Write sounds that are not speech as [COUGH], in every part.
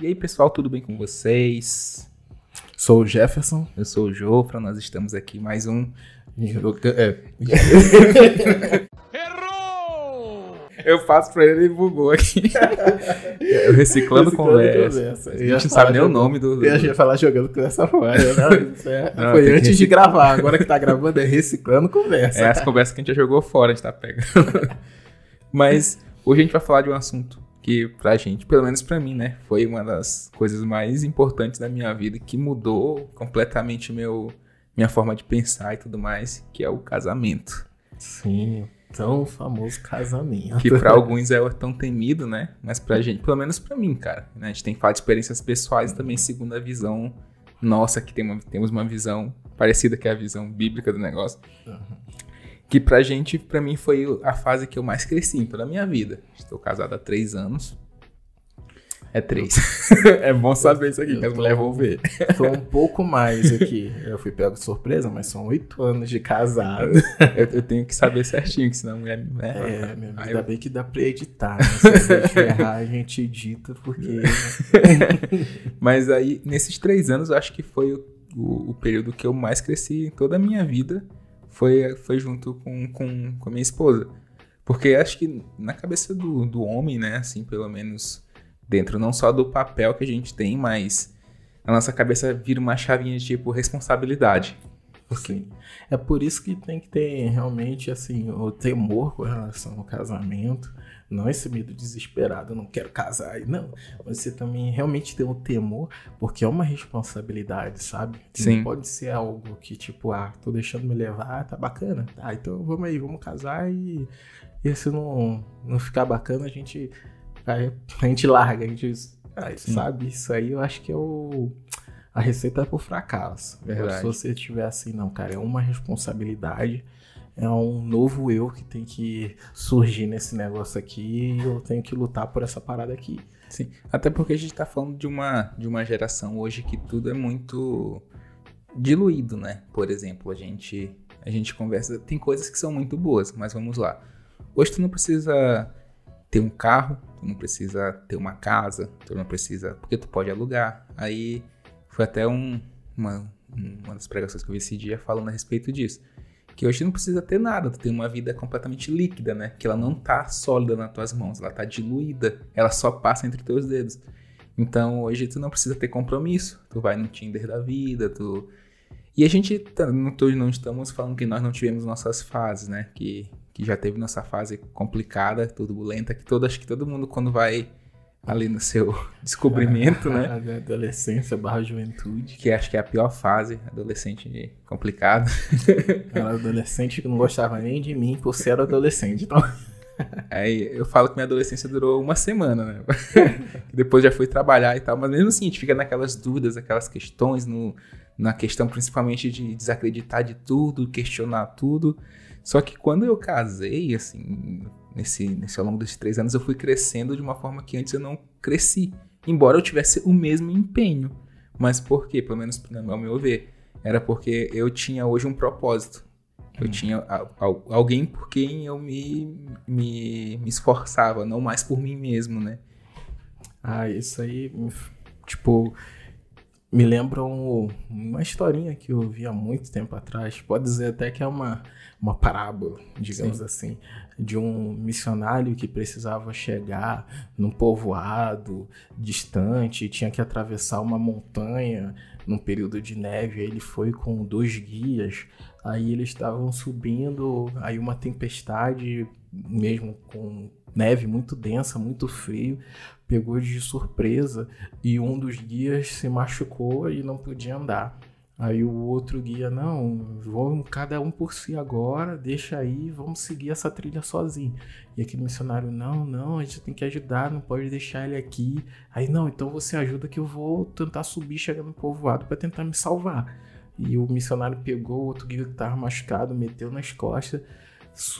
E aí, pessoal, tudo bem com vocês? Sou o Jefferson. Eu sou o Jofra, nós estamos aqui mais um. É. [LAUGHS] Errou! Eu faço pra ele e bugou aqui. Eu reciclando, conversa. A gente não sabe nem o nome do. Eu ia falar jogando conversa fora. Não, isso é- Não, foi antes de gravar. Agora que tá gravando é reciclando conversa. É as conversas que a gente já jogou fora, a gente tá pegando. [LAUGHS] Mas hoje a gente vai falar de um assunto que pra gente, pelo menos pra mim, né, foi uma das coisas mais importantes da minha vida, que mudou completamente meu, minha forma de pensar e tudo mais, que é o casamento. Sim, tão famoso casamento. Que pra [LAUGHS] alguns é tão temido, né, mas pra gente, pelo menos pra mim, cara, né, a gente tem que falar de experiências pessoais também segundo a visão nossa, que tem uma- temos uma visão parecida que é a visão bíblica do negócio. Que pra gente, pra mim, foi a fase que eu mais cresci em toda a minha vida. Estou casado há três anos. É três. [LAUGHS] é bom saber isso aqui, que as mulheres vão ver. Tô um pouco mais aqui. Eu fui pego de surpresa, mas são oito anos de casado. Eu, eu tenho que saber certinho, que senão a mulher. Né? É, meu amigo, ainda eu- bem que dá pra editar. Né? Se a gente [LAUGHS] errar, a gente edita, porque. [LAUGHS] Mas aí, nesses três anos, eu acho que foi o, o- o período que eu mais cresci em toda a minha vida. Foi, foi junto com, com, com a minha esposa. Porque acho que na cabeça do, do homem, né, assim, pelo menos dentro não só do papel que a gente tem, mas na nossa cabeça vira uma chavinha de tipo responsabilidade. Sim. É por isso que tem que ter realmente assim o temor com relação ao casamento, não esse medo desesperado, eu não quero casar, não. Você também realmente tem o temor, porque é uma responsabilidade, sabe? Sim. Não pode ser algo que tipo, ah, tô deixando me levar, tá bacana. Tá, então vamos aí, vamos casar e, e se não, não ficar bacana, a gente [LAUGHS] a gente larga, a gente ah, sabe? Isso aí eu acho que é o a receita é pro fracasso. Verdade. Se você tiver assim, não, cara, é uma responsabilidade, é um novo eu que tem que surgir nesse negócio aqui e eu tenho que lutar por essa parada aqui. Sim, até porque a gente tá falando de uma, de uma geração hoje que tudo é muito diluído, né? Por exemplo, a gente, a gente conversa. Tem coisas que são muito boas, mas vamos lá. Hoje tu não precisa ter um carro, tu não precisa ter uma casa, tu não precisa. Porque tu pode alugar. Aí foi até um, uma, uma das pregações que eu vi esse dia falando a respeito disso. Que hoje não precisa ter nada, tu tem uma vida completamente líquida, né? Que ela não tá sólida nas tuas mãos, ela tá diluída, ela só passa entre teus dedos. Então hoje tu não precisa ter compromisso, tu vai no Tinder da vida, tu. E a gente tá- não, não estamos falando que nós não tivemos nossas fases, né? Que, que já teve nossa fase complicada, turbulenta, que todo, acho que todo mundo quando vai ali no seu [LAUGHS] descobrimento, né? [LAUGHS] Adolescência barra juventude. Que acho que é a pior fase, adolescente complicado. [LAUGHS] Era adolescente que não gostava nem de mim por ser adolescente. Então, Aí eu falo que minha adolescência durou uma semana, né? Depois já fui trabalhar e tal, mas mesmo assim, a gente fica naquelas dúvidas, aquelas questões, no, na questão principalmente de desacreditar de tudo, questionar tudo. Só que quando eu casei, assim, nesse, nesse ao longo desses três anos, eu fui crescendo de uma forma que antes eu não cresci. Embora eu tivesse o mesmo empenho. Mas por quê? Pelo menos ao meu ver. Era porque eu tinha hoje um propósito. Eu tinha a- al- alguém por quem eu me, me, me esforçava, não mais por mim mesmo, né? ah, isso aí, tipo, me lembra um- uma historinha que eu vi há muito tempo atrás. Pode dizer até que é uma, uma parábola, digamos Sim. assim, de um missionário que precisava chegar num povoado distante, tinha que atravessar uma montanha num período de neve. Aí ele foi com dois guias. Aí eles estavam subindo, aí uma tempestade, mesmo com neve muito densa, muito frio, pegou de surpresa e um dos guias se machucou e não podia andar. Aí o outro guia, não, vamos cada um por si agora, deixa aí, vamos seguir essa trilha sozinho. E aquele missionário, não, não, a gente tem que ajudar, não pode deixar ele aqui. Aí, não, então você ajuda que eu vou tentar subir, chegar no povoado para tentar me salvar. E o missionário pegou o outro guia que tava machucado, meteu nas costas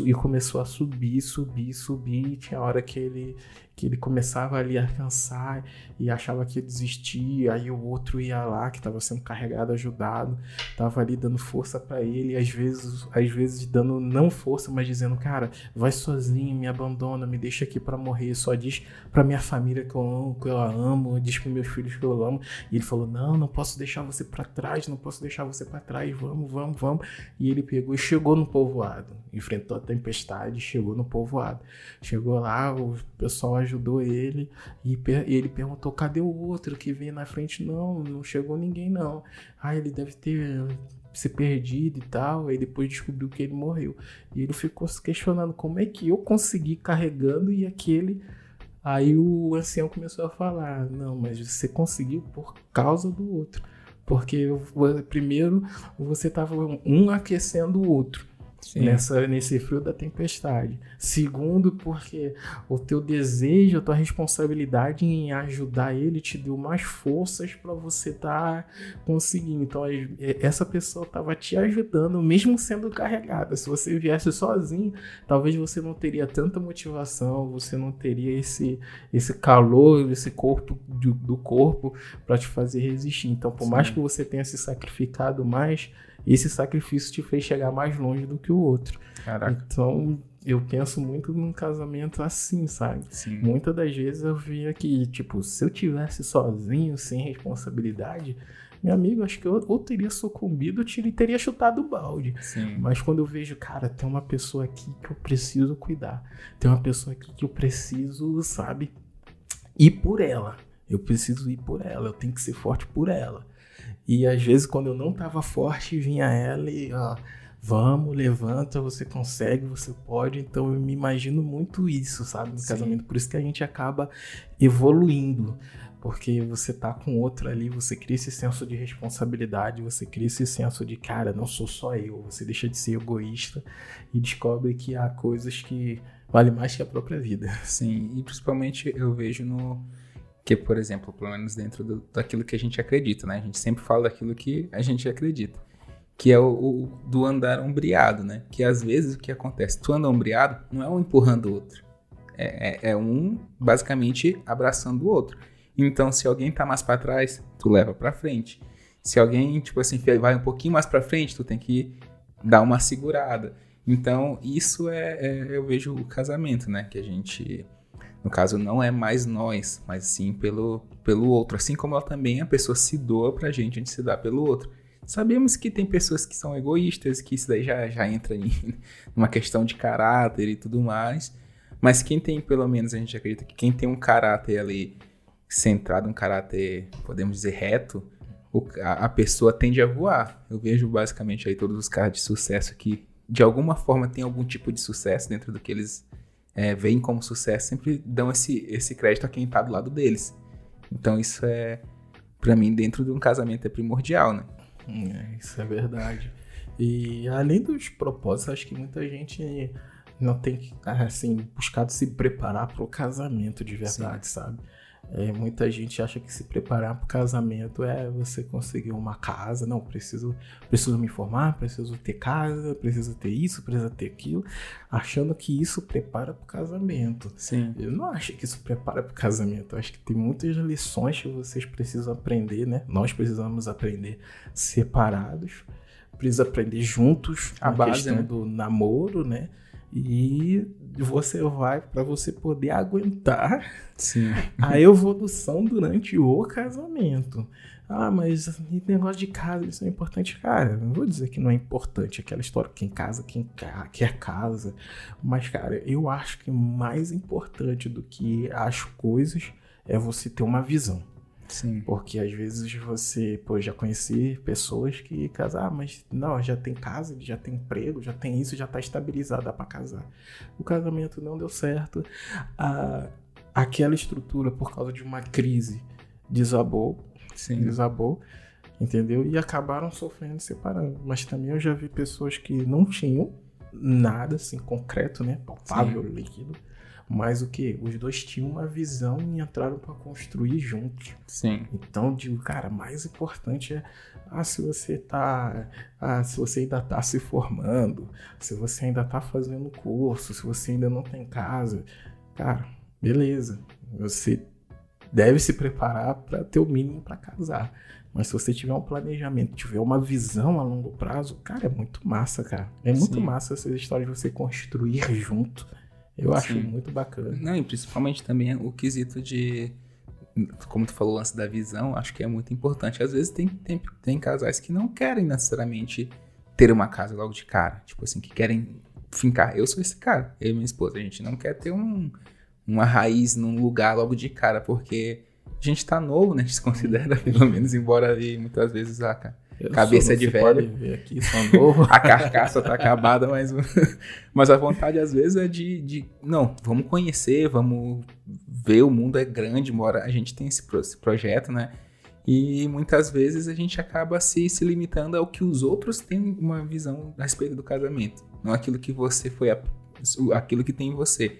e começou a subir, subir, subir. E tinha hora que ele, que ele começava ali a cansar e achava que ia desistir, aí o outro ia lá que estava sendo carregado, ajudado, tava ali dando força para ele, às vezes, às vezes dando não força, mas dizendo, cara, vai sozinho, me abandona, me deixa aqui para morrer, só diz para minha família que eu amo, que eu amo, diz para meus filhos que eu amo. E ele falou: "Não, não posso deixar você para trás, não posso deixar você para trás, vamos, vamos, vamos". E ele pegou e chegou no povoado, enfrentou a tempestade, chegou no povoado. Chegou lá, o pessoal ajudou ele e ele perguntou: cadê o outro que veio na frente? Não, não chegou ninguém, não. Ah, ele deve ter se perdido e tal. Aí depois descobriu que ele morreu. E ele ficou se questionando: como é que eu consegui carregando e aquele. Aí o ancião começou a falar: não, mas você conseguiu por causa do outro. Porque primeiro você estava um aquecendo o outro nessa, nesse frio da tempestade. Segundo, porque o teu desejo, a tua responsabilidade em ajudar ele te deu mais forças para você estar tá conseguindo. Então, essa pessoa estava te ajudando, mesmo sendo carregada. Se você viesse sozinho, talvez você não teria tanta motivação, você não teria esse, esse calor, esse corpo do, do corpo para te fazer resistir. Então, por Sim. mais que você tenha se sacrificado mais, esse sacrifício te fez chegar mais longe do que o outro. Caraca. Então, eu penso muito num casamento assim, sabe? Sim. Muitas das vezes eu via que, tipo, se eu tivesse sozinho, sem responsabilidade, meu amigo, acho que eu ou teria sucumbido ou teria chutado o balde. Sim. Mas quando eu vejo, cara, tem uma pessoa aqui que eu preciso cuidar, tem uma pessoa aqui que eu preciso, sabe, ir por ela. Eu preciso ir por ela, eu tenho que ser forte por ela. E às vezes, quando eu não estava forte, vinha ela e, ó, vamos, levanta, você consegue, você pode. Então eu me imagino muito isso, sabe, no Sim. casamento. Por isso que a gente acaba evoluindo. Porque você tá com outro ali, você cria esse senso de responsabilidade, você cria esse senso de, cara, não sou só eu. Você deixa de ser egoísta e descobre que há coisas que valem mais que a própria vida. Sim, e principalmente eu vejo no que, por exemplo, pelo menos dentro do, daquilo que a gente acredita, né? A gente sempre fala daquilo que a gente acredita. Que é o, o do andar ombreado, né? Que às vezes o que acontece? Tu anda ombreado, não é um empurrando o outro. É, é, é um, basicamente, abraçando o outro. Então, se alguém tá mais para trás, tu leva para frente. Se alguém, tipo assim, vai um pouquinho mais para frente, tu tem que dar uma segurada. Então, isso é, é, eu vejo o casamento, né? Que a gente no caso, não é mais nós, mas sim pelo, pelo outro. Assim como ela também, a pessoa se doa pra gente, a gente se dá pelo outro. Sabemos que tem pessoas que são egoístas, que isso daí já, já entra em [LAUGHS] uma questão de caráter e tudo mais. Mas quem tem, pelo menos, a gente acredita que quem tem um caráter ali centrado, um caráter, podemos dizer, reto, a, pessoa tende a voar. Eu vejo basicamente aí todos os caras de sucesso que, de alguma forma, tem algum tipo de sucesso dentro do que eles é, veem como sucesso sempre dão esse, esse crédito a quem está do lado deles. Então isso é, para mim, dentro de um casamento é primordial, né? É, isso é verdade. E além dos propósitos, acho que muita gente não tem assim buscado se preparar para o casamento de verdade, Sim. sabe? É, muita gente acha que se preparar para o casamento é você conseguir uma casa. Não, preciso, preciso me informar, preciso ter casa, preciso ter isso, preciso ter aquilo, achando que isso prepara para o casamento. Sim. Eu não acho que isso prepara para o casamento. Eu acho que tem muitas lições que vocês precisam aprender, né? Nós precisamos aprender separados, precisa aprender juntos a, a base, questão né? do namoro, né? E você vai para você poder aguentar Sim. a evolução durante o casamento. Ah, mas negócio de casa, isso é importante. Cara, não vou dizer que não é importante aquela história, quem casa, quem quer casa. Mas, cara, eu acho que mais importante do que as coisas é você ter uma visão. Sim. Porque às vezes você, pô, já conheci pessoas que casar, ah, mas não, já tem casa, já tem emprego, já tem isso, já tá estabilizada para casar. O casamento não deu certo. Aquela estrutura, por causa de uma crise, desabou. Sim. Desabou. Entendeu? E acabaram sofrendo separando. Mas também eu já vi pessoas que não tinham nada assim concreto, né? Palpável, líquido mas o que? Os dois tinham uma visão e entraram para construir juntos. Sim. Então, digo, cara, mais importante é ah, se você tá. Ah, se você ainda tá se formando, se você ainda tá fazendo curso, se você ainda não tem casa. Cara, beleza. Você deve se preparar para ter o mínimo para casar. Mas se você tiver um planejamento, tiver uma visão a longo prazo, cara, é muito massa, cara. É muito Sim. massa essas histórias de você construir junto. Eu Sim. acho muito bacana. Não, e principalmente também o quesito de. Como tu falou, o lance da visão, acho que é muito importante. Às vezes tem, tem, tem casais que não querem necessariamente ter uma casa logo de cara. Tipo assim, que querem fincar. Eu sou esse cara, eu e minha esposa. A gente não quer ter um, uma raiz num lugar logo de cara, porque a gente tá novo, né? A gente se considera, [LAUGHS] pelo menos, embora ali muitas vezes a cabeça sou, de velho. Aqui, novo. [LAUGHS] a carcaça tá acabada, mas, [LAUGHS] mas a vontade às vezes é de, de. Não, vamos conhecer, vamos ver, o mundo é grande, embora a gente tenha esse, esse projeto, né? E muitas vezes a gente acaba se, se limitando ao que os outros têm uma visão a respeito do casamento, não aquilo que você foi, a, aquilo que tem em você.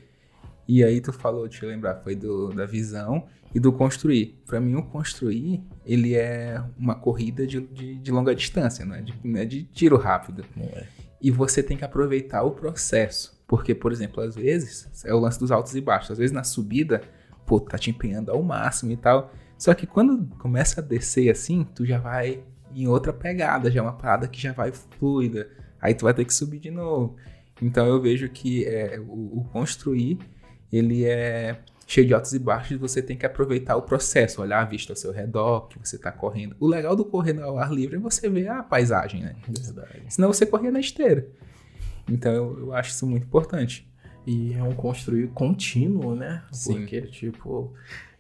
E aí tu falou, deixa eu lembrar, foi do, da visão e do construir. Para mim, o construir, ele é uma corrida de, de, de longa distância, não é de, não é de tiro rápido. É. E você tem que aproveitar o processo. Porque, por exemplo, às vezes, é o lance dos altos e baixos. Às vezes na subida, pô, tá te empenhando ao máximo e tal. Só que quando começa a descer assim, tu já vai em outra pegada, já é uma parada que já vai fluida. Aí tu vai ter que subir de novo. Então eu vejo que é, o, o construir, ele é cheio de altos e baixos você tem que aproveitar o processo, olhar a vista ao seu redor, que você está correndo. O legal do correr ao ar livre é você ver a paisagem, né? Verdade. Senão você corria na esteira. Então eu, eu acho isso muito importante. E é um construir contínuo, né? Sim. Porque, tipo,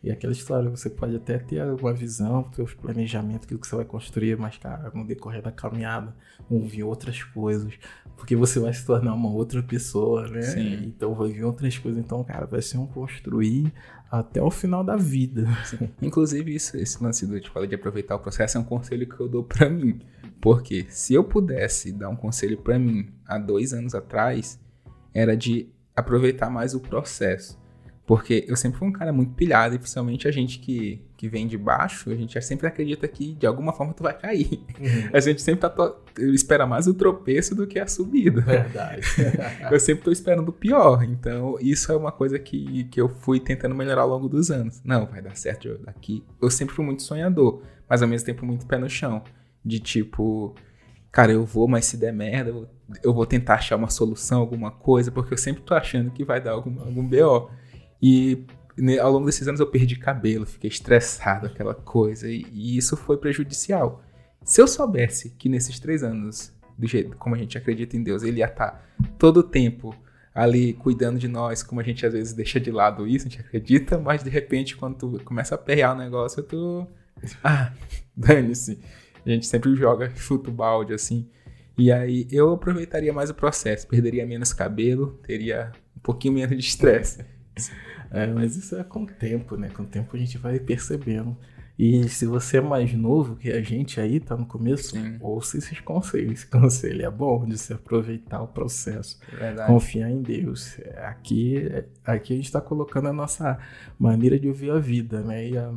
e aquela história, você pode até ter alguma visão, seus planejamentos, aquilo que você vai construir, mas, cara, no decorrer da caminhada, vão vir outras coisas. Porque você vai se tornar uma outra pessoa, né? Sim. Então vai vir outras coisas. Então, cara, vai ser um construir até o final da vida. Sim. Inclusive, isso, esse lance do, tipo, de aproveitar o processo é um conselho que eu dou para mim. Porque se eu pudesse dar um conselho para mim há dois anos atrás, era de aproveitar mais o processo. Porque eu sempre fui um cara muito pilhado, e principalmente a gente que, que vem de baixo, a gente sempre acredita que de alguma forma tu vai cair. Uhum. A gente sempre tá espera mais o tropeço do que a subida. Verdade. [LAUGHS] eu sempre tô esperando o pior. Então, isso é uma coisa que, que eu fui tentando melhorar ao longo dos anos. Não, vai dar certo daqui. Eu sempre fui muito sonhador, mas ao mesmo tempo muito pé no chão. De tipo, cara, eu vou, mas se der merda, eu vou tentar achar uma solução, alguma coisa, porque eu sempre tô achando que vai dar algum, algum BO. E ao longo desses anos eu perdi cabelo, fiquei estressado, aquela coisa, e, e, isso foi prejudicial. Se eu soubesse que nesses três anos, do jeito como a gente acredita em Deus, ele ia estar tá todo o tempo ali cuidando de nós, como a gente às vezes deixa de lado isso, a gente acredita, mas de repente quando tu começa a perrear o negócio, tu. Ah, [LAUGHS] dane-se. A gente sempre joga, [LAUGHS] chuta o balde assim. E aí eu aproveitaria mais o processo, perderia menos cabelo, teria um pouquinho menos de estresse. É, mas isso é com o tempo, né? Com o tempo a gente vai percebendo. E se você é mais novo que a gente aí, tá no começo, Sim. ouça esses conselhos. Esse [LAUGHS] conselho é bom de se aproveitar o processo. Verdade. Confiar em Deus. Aqui, aqui a gente está colocando a nossa maneira de ver a vida, né? E a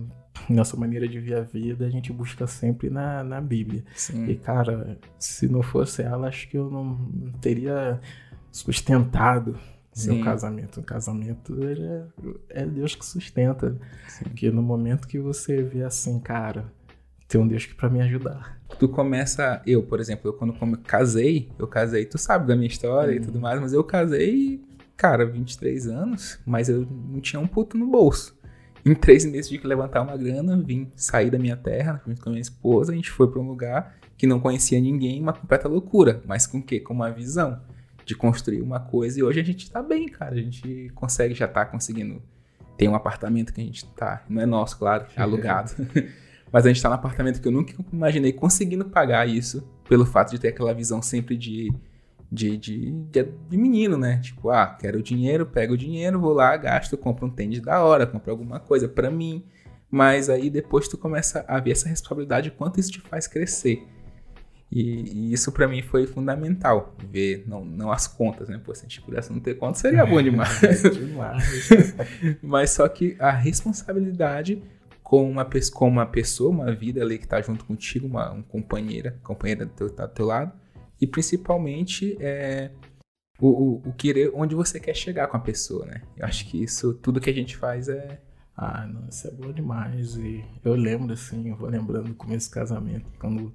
nossa maneira de ver a vida a gente busca sempre na, na Bíblia. Sim. E, cara, se não fosse ela, acho que eu não teria sustentado Sim. meu casamento. O casamento é, é Deus que sustenta. Sim. Porque no momento que você vê assim, cara, tem um Deus que para me ajudar. Tu começa, eu, por exemplo, eu quando casei, eu casei, tu sabe da minha história e tudo mais, mas eu casei, cara, 23 anos, mas eu não tinha um puto no bolso. Em três meses tive que levantar uma grana, vim sair da minha terra junto com a minha esposa, a gente foi para um lugar que não conhecia ninguém, uma completa loucura, mas com o quê? Com uma visão de construir uma coisa. E hoje a gente está bem, cara. A gente consegue, já tá conseguindo. Tem um apartamento que a gente tá. Não é nosso, claro, é alugado. [LAUGHS] Mas a gente tá num apartamento que eu nunca imaginei conseguindo pagar isso, pelo fato de ter aquela visão sempre de, de, de, de, de menino, né? Tipo, ah, quero dinheiro, pego o dinheiro, vou lá, gasto, compro um tênis da hora, compro alguma coisa para mim. Mas aí depois tu começa a ver essa responsabilidade, quanto isso te faz crescer. E, e isso para mim foi fundamental, ver, não, não as contas, né? Pô, se a gente pudesse não ter contas, seria bom [LAUGHS] demais. demais. [LAUGHS] Mas só que a responsabilidade com uma, com uma pessoa, uma vida ali que tá junto contigo, uma, uma companheira, companheira do teu, tá do teu lado, e principalmente é, o, o, o querer onde você quer chegar com a pessoa, né? Eu acho que isso, tudo que a gente faz é. Ah, não, isso é bom demais. E eu lembro, assim, eu vou lembrando do começo do casamento, quando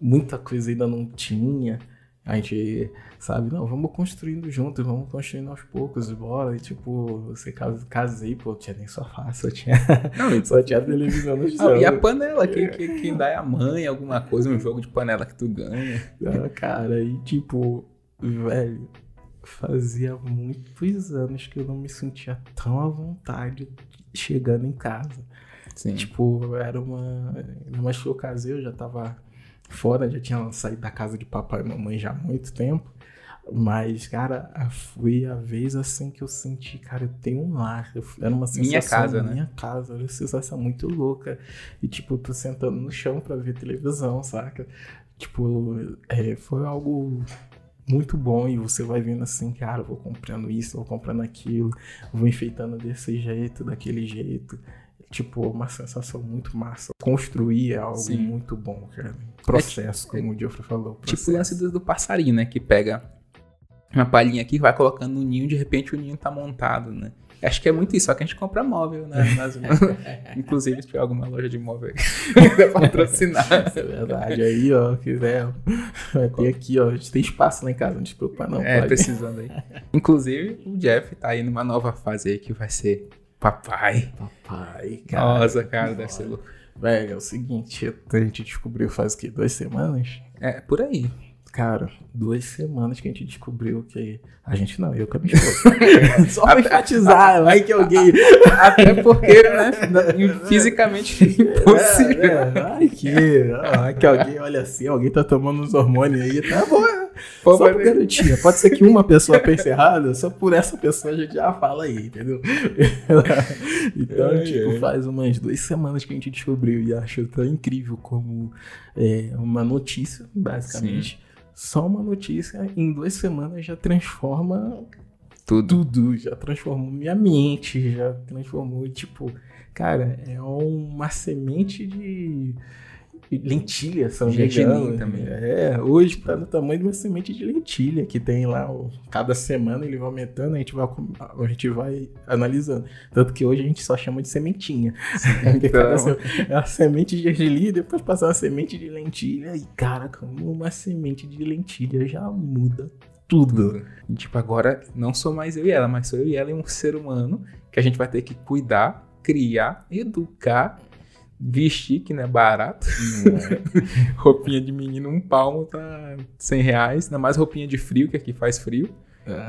muita coisa ainda não tinha. A gente, sabe, não, vamos construindo juntos, vamos construindo aos poucos, bora. E tipo, você casei, pô, tinha nem sofá, só tinha, não, [LAUGHS] só tinha televisão no chão. Ah, e a panela, quem, quem, quem dá é a mãe, alguma coisa, um jogo de panela que tu ganha. Ah, cara, e tipo, velho, fazia muitos anos que eu não me sentia tão à vontade chegando em casa. Sim. Tipo, era uma. Mas que eu casei, eu já tava fora, já tinha saído da casa de papai e mamãe já há muito tempo. Mas, cara, foi a vez assim que eu senti, cara, eu tenho um lar. Era uma sensação. Minha casa, né? Minha casa, era uma sensação muito louca. E, tipo, tô sentando no chão pra ver televisão, saca? Tipo, é, foi algo muito bom e você vai vendo assim, cara, vou comprando isso, vou comprando aquilo, vou enfeitando desse jeito, daquele jeito tipo, uma sensação muito massa. Construir é algo Sim. muito bom, cara. Processo, é, como o Geoffrey falou. Processo. Tipo o lance do, do, passarinho, né? Que pega uma palhinha aqui, vai colocando no ninho, de repente o ninho tá montado, né? Acho que é muito isso, só que a gente compra móvel, né? [LAUGHS] Nas... Inclusive, se tiver alguma loja de móvel quiser [LAUGHS] [LAUGHS] patrocinar. é verdade. Aí, ó, quiser, vai ter aqui, ó. A gente tem espaço lá em casa, não te preocupa, não. É, pode. precisando aí. Inclusive, o Jeff tá aí numa nova fase aí que vai ser Papai. Papai, cara. Nossa, cara, deve ser louco. Velho, é o seguinte, a gente descobriu faz o quê? Duas semanas? É, por aí. Cara, duas semanas que a gente descobriu que. A gente não, eu com a minha [LAUGHS] esposa. [LAUGHS] Só pra enfatizar, vai que alguém. [LAUGHS] Até porque, né? Fisicamente impossível. É, é, vai que. Vai que alguém olha assim, alguém tá tomando uns hormônios aí, tá bom. Pô, só por garantia. Pode ser que uma pessoa pense errado, só por essa pessoa a gente já fala aí, entendeu? [LAUGHS] então, é, tipo, é. faz umas duas semanas que a gente descobriu e acho tão incrível como é, uma notícia, basicamente. Sim. Só uma notícia em duas semanas já transforma tudo. tudo. Já transformou minha mente, já transformou, tipo, cara, é uma semente de lentilha, são Gergelim também. É, hoje tá no tamanho de uma semente de lentilha que tem lá, cada semana ele vai aumentando, a gente vai, a gente vai analisando. Tanto que hoje a gente só chama de sementinha. [LAUGHS] Então... é a semente de gergelim, depois passar a semente de lentilha e, cara, como uma semente de lentilha já muda tudo. tudo. E, tipo, agora não sou mais eu e ela, mas sou eu e ela e um ser humano que a gente vai ter que cuidar, criar, educar vestir, que não é barato. É. [LAUGHS] roupinha de menino, um palmo tá 100 reais. Ainda mais roupinha de frio, que aqui faz frio. É.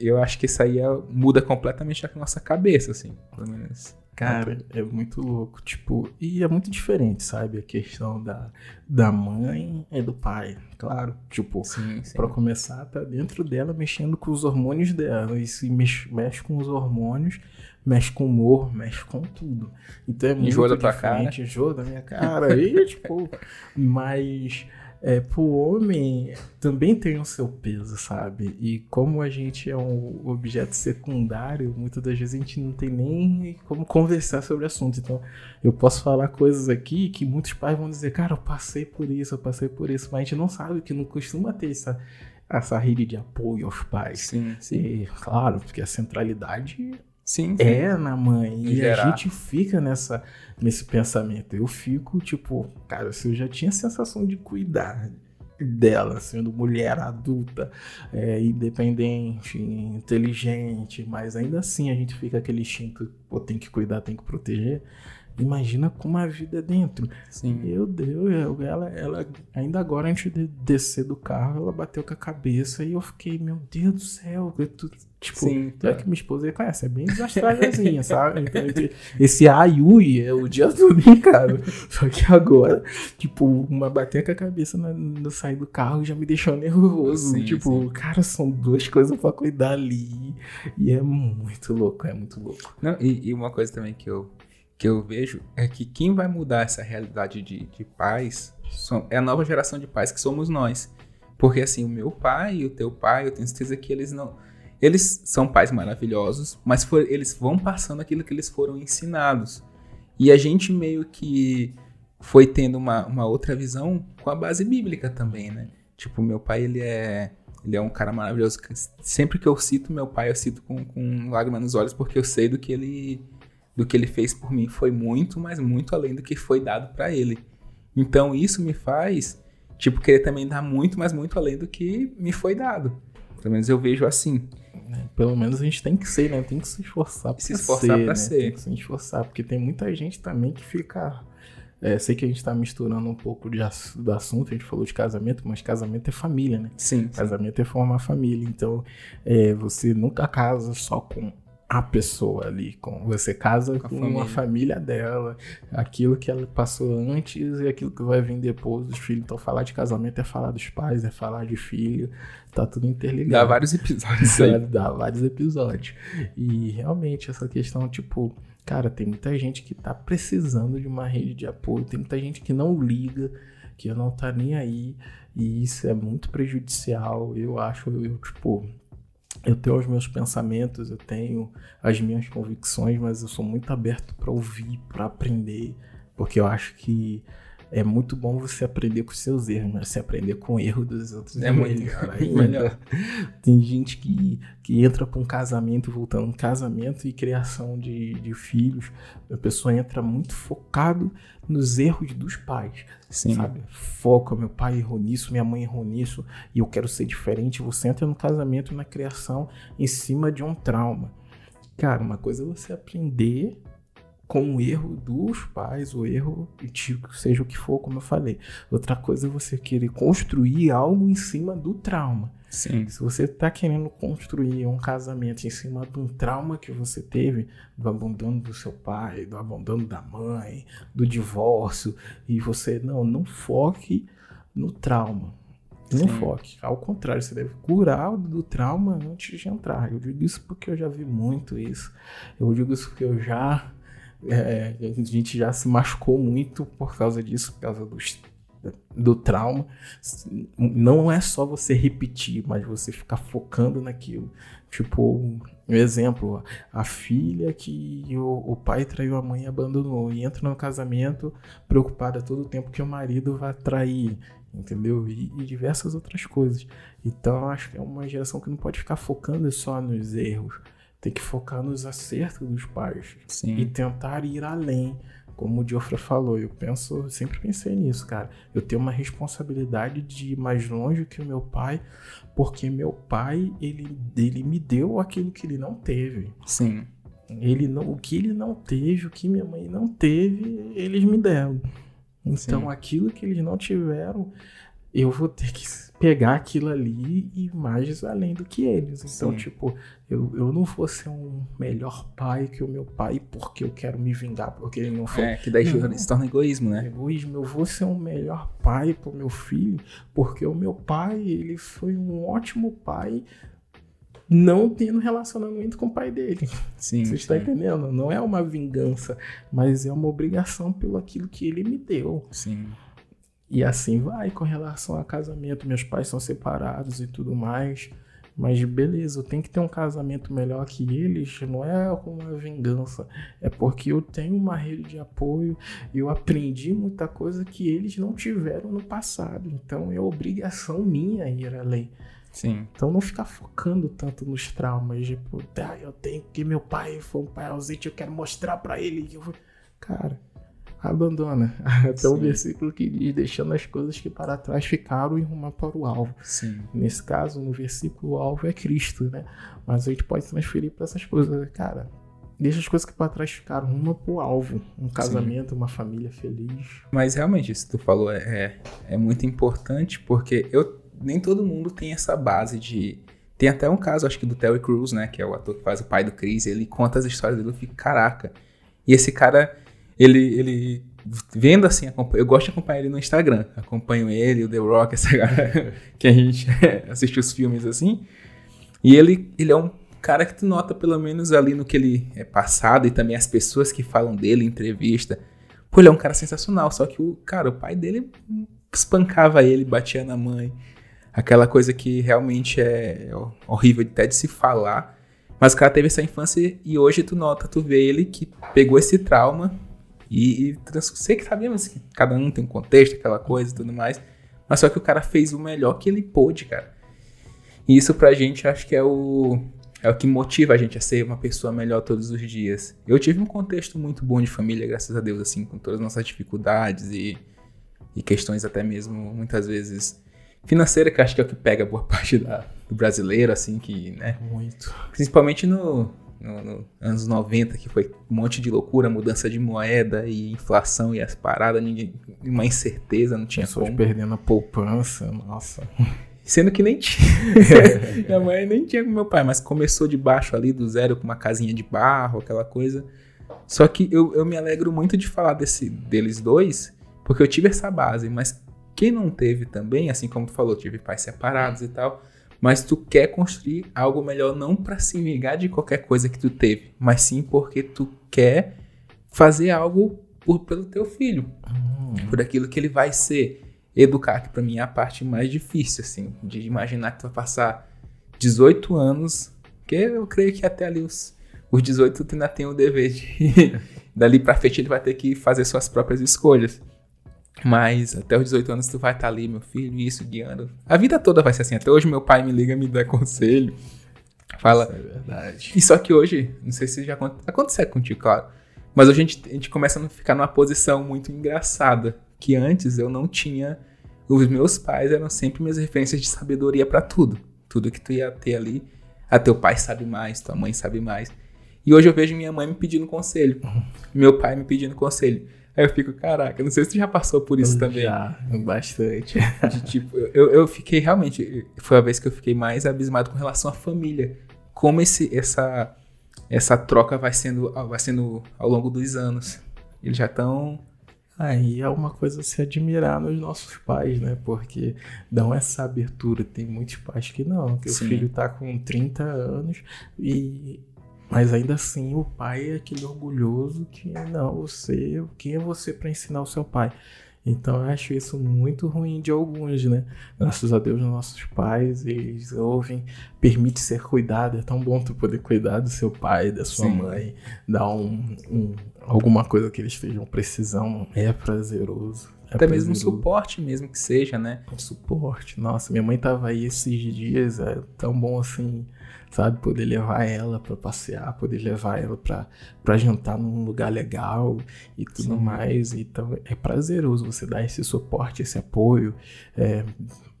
Eu acho que isso aí é, muda completamente a nossa cabeça, assim. Pelo menos. Cara, é muito louco. Tipo, e é muito diferente, sabe? A questão da, da mãe e do pai. Claro, tipo, sim, sim. pra começar, tá dentro dela mexendo com os hormônios dela. E se mexe, mexe com os hormônios, mexe com humor, mexe com tudo. Então é muito Enjoa da tua cara. Enjoa da minha cara. e, [LAUGHS] tipo, mas é, pro homem também tem o seu peso, sabe? E como a gente é um objeto secundário, muitas das vezes a gente não tem nem como conversar sobre o assunto. Então, eu posso falar coisas aqui que muitos pais vão dizer, cara, eu passei por isso, eu passei por isso, mas a gente não sabe que não costuma ter essa, essa rede de apoio aos pais. Sim, sim. E, claro, porque a centralidade Sim, sim. É na mãe. e gerar. a gente fica nessa, nesse pensamento. Eu fico, tipo, cara, se eu já tinha a sensação de cuidar dela, sendo mulher adulta, é, independente, inteligente, mas ainda assim a gente fica aquele instinto, pô, tem que cuidar, tem que proteger. Imagina como a vida é dentro. Sim. Meu Deus, ela, ela, ainda agora, antes de descer do carro, ela bateu com a cabeça e eu fiquei, meu Deus do céu, tu, tipo, Sim, tá. é que minha esposa conhece, é bem desastradazinha, [LAUGHS] sabe? Então, esse Ayui é o dia todo, hein, cara? Só que agora, tipo, uma bater com a cabeça no, no sair do carro já me deixou nervoso. Sim, tipo, sim. cara, são duas coisas pra cuidar ali. E é muito louco, é muito louco. Não, e, e uma coisa também que eu que eu vejo é que quem vai mudar essa realidade de, de pais é a nova geração de pais que somos nós. Porque assim, o meu pai e o teu pai, eu tenho certeza que eles não. Eles são pais maravilhosos, mas for, eles vão passando aquilo que eles foram ensinados. E a gente meio que foi tendo uma, uma outra visão com a base bíblica também, né? Tipo, meu pai, ele é Ele é um cara maravilhoso. Sempre que eu cito meu pai, eu cito com, com lágrimas nos olhos, porque eu sei do que ele do que ele fez por mim foi muito, mas muito além do que foi dado para ele. Então isso me faz, tipo, querer também dar muito, mas muito além do que me foi dado. Pelo menos eu vejo assim. É, pelo menos a gente tem que ser, né? Tem que se esforçar pra se esforçar ser, pra né? ser. Tem que se esforçar, porque tem muita gente também que fica é, sei que a gente está misturando um pouco de, do assunto, a gente falou de casamento, mas casamento é família, né? Sim. Casamento é formar família. Então, é, você nunca casa só com a pessoa ali, com você casa com, com a, família. a família dela, aquilo que ela passou antes e aquilo que vai vir depois dos filhos. Então, falar de casamento é falar dos pais, é falar de filho, tá tudo interligado. Dá vários episódios aí. Dá vários episódios. E realmente, essa questão, tipo, cara, tem muita gente que tá precisando de uma rede de apoio, tem muita gente que não liga, que não tá nem aí, e isso é muito prejudicial. Eu acho, eu, tipo, eu tenho os meus pensamentos, eu tenho as minhas convicções, mas eu sou muito aberto para ouvir, para aprender, porque eu acho que é muito bom você aprender com seus erros, mas você aprender com o erro dos outros é, [LAUGHS] é muito melhor. melhor. Tem gente que, que entra para um casamento, voltando um casamento e criação de, de filhos, a pessoa entra muito focado nos erros dos pais, Sim. sabe? Foca, meu pai errou nisso, minha mãe errou nisso, e eu quero ser diferente. Você entra no casamento, na criação, em cima de um trauma. Cara, uma coisa é você aprender com o erro dos pais, o erro, tipo, seja o que for, como eu falei. Outra coisa é você querer construir algo em cima do trauma. Sim. Se você está querendo construir um casamento em cima de um trauma que você teve, do abandono do seu pai, do abandono da mãe, do divórcio, e você, não, não foque no trauma. Não Sim. foque. Ao contrário, você deve curar do trauma antes de entrar. Eu digo isso porque eu já vi muito isso. Eu digo isso porque eu já é, a gente já se machucou muito por causa disso, por causa do, do trauma. Não é só você repetir, mas você ficar focando naquilo. Tipo, um exemplo, a filha que o, o pai traiu a mãe e abandonou, e entra no casamento preocupada todo o tempo que o marido vai trair, entendeu? E, e diversas outras coisas. Então, acho que é uma geração que não pode ficar focando só nos erros tem que focar nos acertos dos pais Sim. e tentar ir além. Como o Diofra falou, eu penso, sempre pensei nisso, cara. Eu tenho uma responsabilidade de ir mais longe que o meu pai, porque meu pai, ele, ele me deu aquilo que ele não teve. Sim. Ele não, o que ele não teve, o que minha mãe não teve, eles me deram. Então, Sim. aquilo que eles não tiveram, eu vou ter que pegar aquilo ali e mais além do que eles. Então, Sim. tipo, eu, eu não vou ser um melhor pai que o meu pai porque eu quero me vingar, porque ele não foi. É, que daí não, se torna egoísmo, né? Egoísmo. Eu vou ser um melhor pai pro meu filho porque o meu pai, ele foi um ótimo pai não tendo relacionamento com o pai dele. Sim. Você está entendendo? Não é uma vingança, mas é uma obrigação pelo aquilo que ele me deu. Sim. E assim vai com relação a casamento. Meus pais são separados e tudo mais. Mas beleza, eu tenho que ter um casamento melhor que eles, não é uma vingança, é porque eu tenho uma rede de apoio e eu aprendi muita coisa que eles não tiveram no passado. Então é obrigação minha ir além. Sim. Então não ficar focando tanto nos traumas, tipo, ah, eu tenho que meu pai foi um pai ausente, eu quero mostrar para ele que eu Cara, abandona. [LAUGHS] Até o versículo que diz, deixando as coisas que para trás ficaram e rumar para o alvo. Sim. Nesse caso, no versículo, o alvo é Cristo, né? Mas a gente pode transferir para essas coisas. Cara, deixa as coisas que para trás ficaram, uma pro alvo. Um casamento, Sim. uma família feliz. Mas realmente, isso que tu falou é, é, é muito importante, porque eu nem todo mundo tem essa base de... Tem até um caso, acho que do Terry Crews, né? Que é o ator que faz o pai do Chris. Ele conta as histórias dele, eu fico, caraca. E esse cara ele, ele vendo assim, eu gosto de acompanhar ele no Instagram. Acompanho ele, o The Rock, essa galera [LAUGHS] que a gente [LAUGHS] assiste os filmes assim. E ele, ele é um cara que tu nota pelo menos ali no que ele é passado e também as pessoas que falam dele em entrevista. Pô, ele é um cara sensacional, só que o cara, o pai dele espancava ele, batia na mãe. Aquela coisa que realmente é horrível até de se falar. Mas o cara teve essa infância e hoje tu nota, tu vê ele que pegou esse trauma e, e sei que sabemos que cada um tem um contexto, aquela coisa e tudo mais. Mas só que o cara fez o melhor que ele pôde, cara. E isso pra gente acho que é o, é o que motiva a gente a ser uma pessoa melhor todos os dias. Eu tive um contexto muito bom de família, graças a Deus, assim, com todas as nossas dificuldades e, e questões até mesmo, muitas vezes, financeira, que acho que é o que pega boa [LAUGHS] parte da, do brasileiro, assim, que, né? Muito. Principalmente no, no, no anos 90, que foi um monte de loucura, mudança de moeda e inflação e as paradas, ninguém, uma incerteza, não tinha Pessoas como. perdendo a poupança, nossa. Sendo que nem tinha. [LAUGHS] Minha mãe nem tinha com meu pai, mas começou de baixo ali, do zero, com uma casinha de barro, aquela coisa. Só que eu, eu me alegro muito de falar desse, deles dois, porque eu tive essa base, mas quem não teve também, assim como tu falou, tive pais separados e tal, mas tu quer construir algo melhor não para se vingar de qualquer coisa que tu teve, mas sim porque tu quer fazer algo por, pelo teu filho, Hum, por aquilo que ele vai ser. Educar, que pra mim é a parte mais difícil, assim, de imaginar que tu vai passar 18 anos, que eu creio que até ali os, os 18 tu ainda tem o dever de. [LAUGHS] dali pra frente ele vai ter que fazer suas próprias escolhas. Mas até os 18 anos tu vai estar ali, meu filho, isso, guiando. A vida toda vai ser assim. Até hoje meu pai me liga, me dá conselho. Fala, Isso é verdade. e só que hoje, não sei se já aconte- aconteceu contigo, claro. Mas hoje a gente, a gente começa a ficar numa posição muito engraçada. Que antes eu não tinha. Os meus pais eram sempre minhas referências de sabedoria pra tudo. Tudo que tu ia ter ali. Ah, teu pai sabe mais, tua mãe sabe mais. E hoje eu vejo minha mãe me pedindo conselho. Meu pai me pedindo conselho. Aí eu fico, caraca, não sei se tu já passou por isso também. Já, bastante. De, tipo, eu, eu fiquei realmente. Foi a vez que eu fiquei mais abismado com relação à família. Como esse, essa, essa troca vai sendo, vai sendo ao longo dos anos. Eles já estão. Aí é uma coisa a se admirar nos nossos pais, né? Porque dão essa abertura. Tem muitos pais que não, que Sim. o filho tá com 30 anos e. Mas ainda assim o pai é aquele orgulhoso que não, você, quem é você para ensinar o seu pai? Então eu acho isso muito ruim de alguns, né? Graças a Deus, nossos pais, eles ouvem, permite ser cuidado. É tão bom tu poder cuidar do seu pai, da sua Sim. mãe, dar um, um- alguma coisa que eles estejam precisando. É prazeroso. É Até mesmo um prazeroso. suporte, mesmo que seja, né? Um suporte. Nossa, minha mãe tava aí esses dias, é tão bom assim, sabe? Poder levar ela pra passear, poder levar ela pra jantar num lugar legal e tudo Sim. mais. Então é prazeroso você dar esse suporte, esse apoio. É,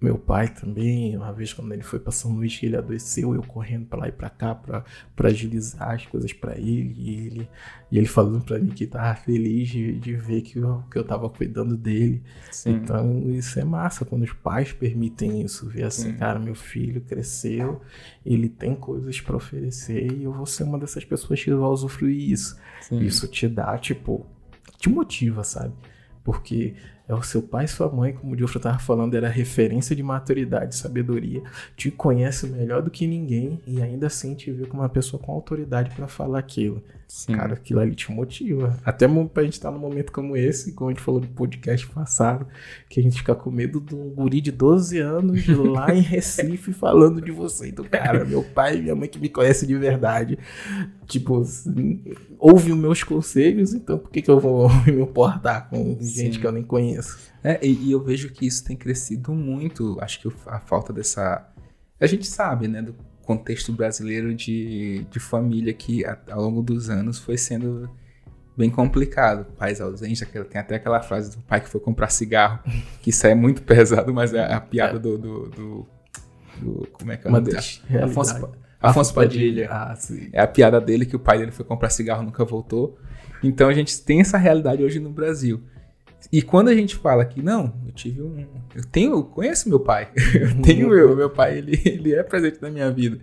meu pai também, uma vez quando ele foi pra São Luís, que ele adoeceu, eu correndo pra lá e pra cá pra agilizar as coisas pra ele. E ele, e ele falando pra mim que tava feliz de, de ver que eu, que eu tava cuidando dele. Sim. Então, isso é massa quando os pais permitem isso. Ver assim, Sim. cara, meu filho cresceu, ele tem coisas pra oferecer e eu vou ser uma dessas pessoas que vai usufruir isso. Sim. Isso te dá, tipo, te motiva, sabe? Porque é o seu pai e sua mãe, como o Dilfra tava falando, era referência de maturidade e sabedoria. Te conhece melhor do que ninguém e ainda assim te vê como uma pessoa com autoridade pra falar aquilo. Sim. Cara, aquilo ali te motiva. Até mo- pra gente estar num momento como esse, como a gente falou no podcast passado, que a gente fica com medo de um guri de 12 anos lá em Recife [LAUGHS] falando de você. Então, cara, meu pai e minha mãe que me conhecem de verdade, tipo, ouve os meus conselhos, então por que, que eu vou [LAUGHS] me importar com gente Sim. que eu nem conheço? É, e, e eu vejo que isso tem crescido muito. Acho que a falta dessa. A gente sabe, né, do contexto brasileiro de, de família que a- ao longo dos anos foi sendo bem complicado. Pais ausentes, aquela- tem até aquela frase do pai que foi comprar cigarro, que isso é muito [LAUGHS] pesado, mas é a piada do. do, do- do- como é que é o nome dele? das Afonso. Afonso Padilha. Ah. É a piada dele que o pai dele foi comprar cigarro e nunca voltou. Então a gente tem essa realidade hoje no Brasil. E quando a gente fala que não, eu tive um. Eu tenho, eu conheço meu pai. [LAUGHS] Eu tenho meu, meu pai, ele, [LAUGHS] ele é presente na minha vida.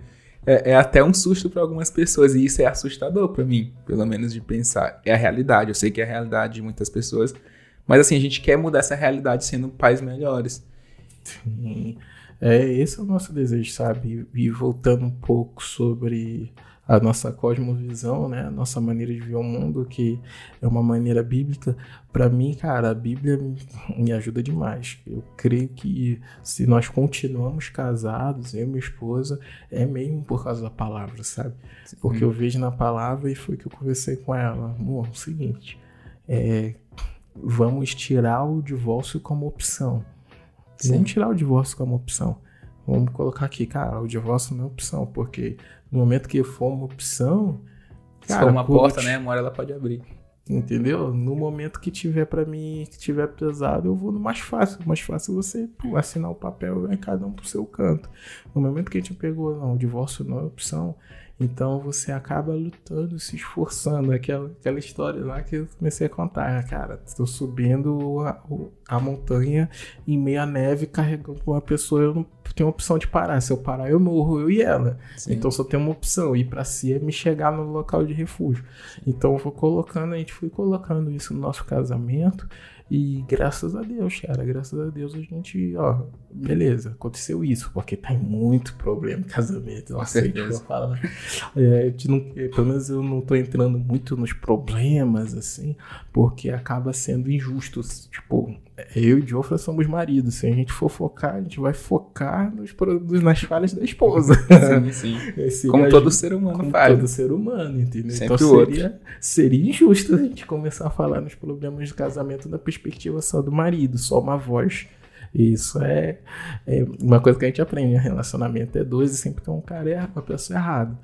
É, é até um susto para algumas pessoas, e isso é assustador para mim, pelo menos de pensar. É a realidade, eu sei que é a realidade de muitas pessoas, mas assim, a gente quer mudar essa realidade sendo pais melhores. Sim. É, esse é o nosso desejo, sabe? E voltando um pouco sobre a nossa cosmovisão, né? A nossa maneira de ver o mundo, que é uma maneira bíblica. Para mim, cara, a Bíblia me- ajuda demais. Eu creio que se nós continuamos casados, eu e minha esposa, é mesmo por causa da palavra, sabe? Porque eu vejo na palavra e foi que eu conversei com ela. Amor, é o seguinte, é, vamos tirar o divórcio como opção. Sim. Vamos tirar o divórcio como opção. vamos colocar aqui, cara, o divórcio não é opção, porque no momento que for uma opção. Cara, Se for uma porta, né? Uma hora ela pode abrir. Entendeu? No momento que tiver para mim, que tiver pesado, eu vou no mais fácil. Mais fácil você pô, assinar o papel e vai cada um pro seu canto. No momento que a gente pegou, não, o divórcio não é opção, então você acaba lutando, se esforçando. Aquela, aquela história lá que eu comecei a contar. Cara, estou subindo a, a, montanha em meia neve carregando uma pessoa. Eu não tenho opção de parar. Se eu parar, eu morro, eu e ela. Sim. Então só tem uma opção: ir para si e me chegar no local de refúgio. Então eu vou colocando, a gente foi colocando isso no nosso casamento. E graças a Deus, cara, graças a Deus a gente, ó, beleza, aconteceu isso, porque tem muito problema em casamento. Não sei o que eu falo. É, não, é, pelo menos eu não tô entrando muito nos problemas, assim, porque acaba sendo injusto. Tipo, eu e Joffre somos maridos. Se a gente for focar, a gente vai focar nos, nas falhas da esposa. [LAUGHS] Sim, sim. como todo ser humano como faz. todo ser humano, entendeu? Sempre então seria, seria injusto a gente começar a falar nos problemas do casamento da perspectiva só do marido, só uma voz. Isso é, é uma coisa que a gente aprende. Né? Relacionamento é dois e sempre tem um cara errado, uma pessoa errada.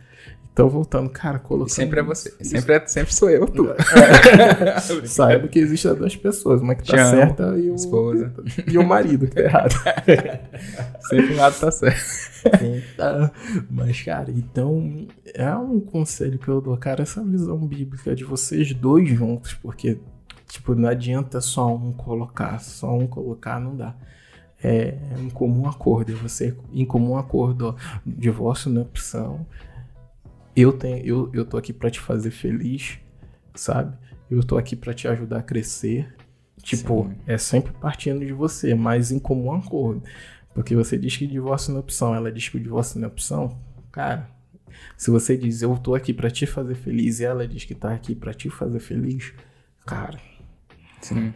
Então, voltando, cara, colocando. E sempre é você. Sempre, é, sempre sou eu, tu. É. [LAUGHS] Saiba que existem duas pessoas, uma que tá certa e o, esposa. [LAUGHS] e o marido que tá errado. [LAUGHS] sempre um lado tá certo. Tá. Mas, cara, então é um conselho que eu dou, cara, essa visão bíblica de vocês dois juntos, porque, tipo, não adianta só um colocar, só um colocar não dá é em comum acordo. É você, em comum acordo, ó, divórcio não é opção, eu tenho eu, eu tô aqui para te fazer feliz, sabe? Eu tô aqui para te ajudar a crescer. Tipo, Sim. é sempre partindo de você, mas em comum acordo. Porque você diz que divórcio não é opção, ela diz que o divórcio não é opção. Cara, se você diz eu tô aqui para te fazer feliz e ela diz que tá aqui para te fazer feliz, cara. Sim.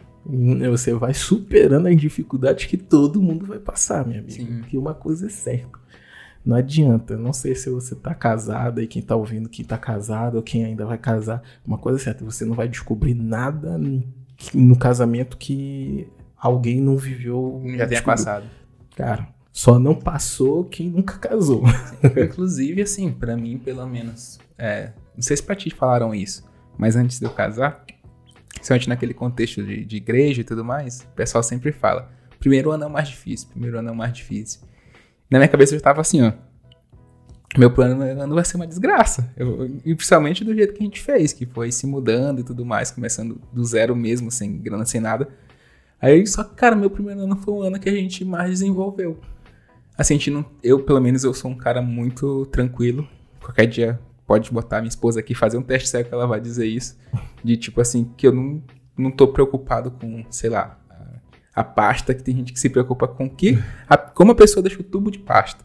Você vai superando as dificuldades que todo mundo vai passar, minha amiga. Sim. Que uma coisa é certa. Não adianta. Não sei se você tá casado e quem tá ouvindo que tá casado ou quem ainda vai casar. Uma coisa é certa, você não vai descobrir nada no casamento que alguém não viveu. Já tenha passado. Cara, só não passou quem nunca casou. [LAUGHS] Inclusive, assim, para mim, pelo menos. É, não sei se pra ti falaram isso, mas antes de eu casar, principalmente naquele contexto de, de igreja e tudo mais, o pessoal sempre fala: primeiro ano é o mais difícil, primeiro ano é o mais difícil. Na minha cabeça eu já tava assim, ó. Meu plano não vai ser uma desgraça. Eu, e principalmente do jeito que a gente fez, que foi se mudando e tudo mais, começando do zero mesmo, sem grana, sem nada. Aí, só que, cara, meu primeiro ano foi o ano que a gente mais desenvolveu. Assim, a gente não, eu, pelo menos, eu sou um cara muito tranquilo. Qualquer dia pode botar minha esposa aqui fazer um teste sério que ela vai dizer isso. De tipo assim, que eu não, não tô preocupado com, sei lá, a pasta, que tem gente que se preocupa com que, a, como a pessoa deixa o tubo de pasta.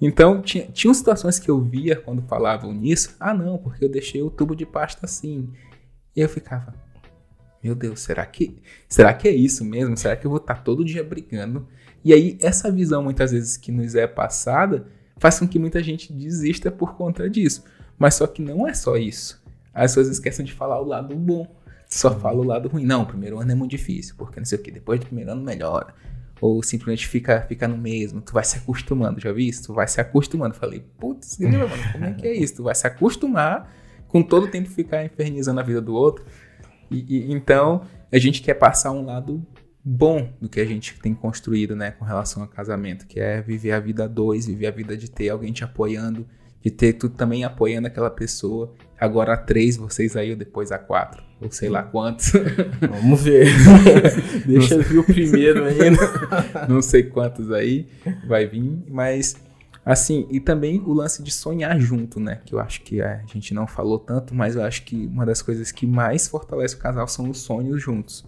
Então, tinha, tinham situações que eu via quando falavam nisso, ah não, porque eu deixei o tubo de pasta assim. E eu ficava, meu Deus, será que, será que é isso mesmo? Será que eu vou estar todo dia brigando? E aí, essa visão muitas vezes que nos é passada faz com que muita gente desista por conta disso. Mas só que não é só isso. As pessoas esquecem de falar o lado bom só fala o lado ruim. Não, o primeiro ano é muito difícil, porque não sei o que, depois do primeiro ano melhora. Ou simplesmente fica, fica no mesmo, tu vai se acostumando, já vi isso? Tu vai se acostumando. Falei, putz, mano, como é que é [LAUGHS] isso? Tu vai se acostumar com todo o tempo ficar infernizando a vida do outro. E, e, então, a gente quer passar um lado bom do que a gente tem construído, né, com relação ao casamento, que é viver a vida a dois, viver a vida de ter alguém te apoiando, de ter tu também apoiando aquela pessoa. Agora a três, vocês aí, ou depois a quatro, ou sei lá quantos. [LAUGHS] Vamos ver. [LAUGHS] Deixa eu ver o primeiro ainda. [LAUGHS] Não sei quantos aí vai vir, mas assim, e também o lance de sonhar junto, né? Que eu acho que a gente não falou tanto, mas eu acho que uma das coisas que mais fortalece o casal são os sonhos juntos.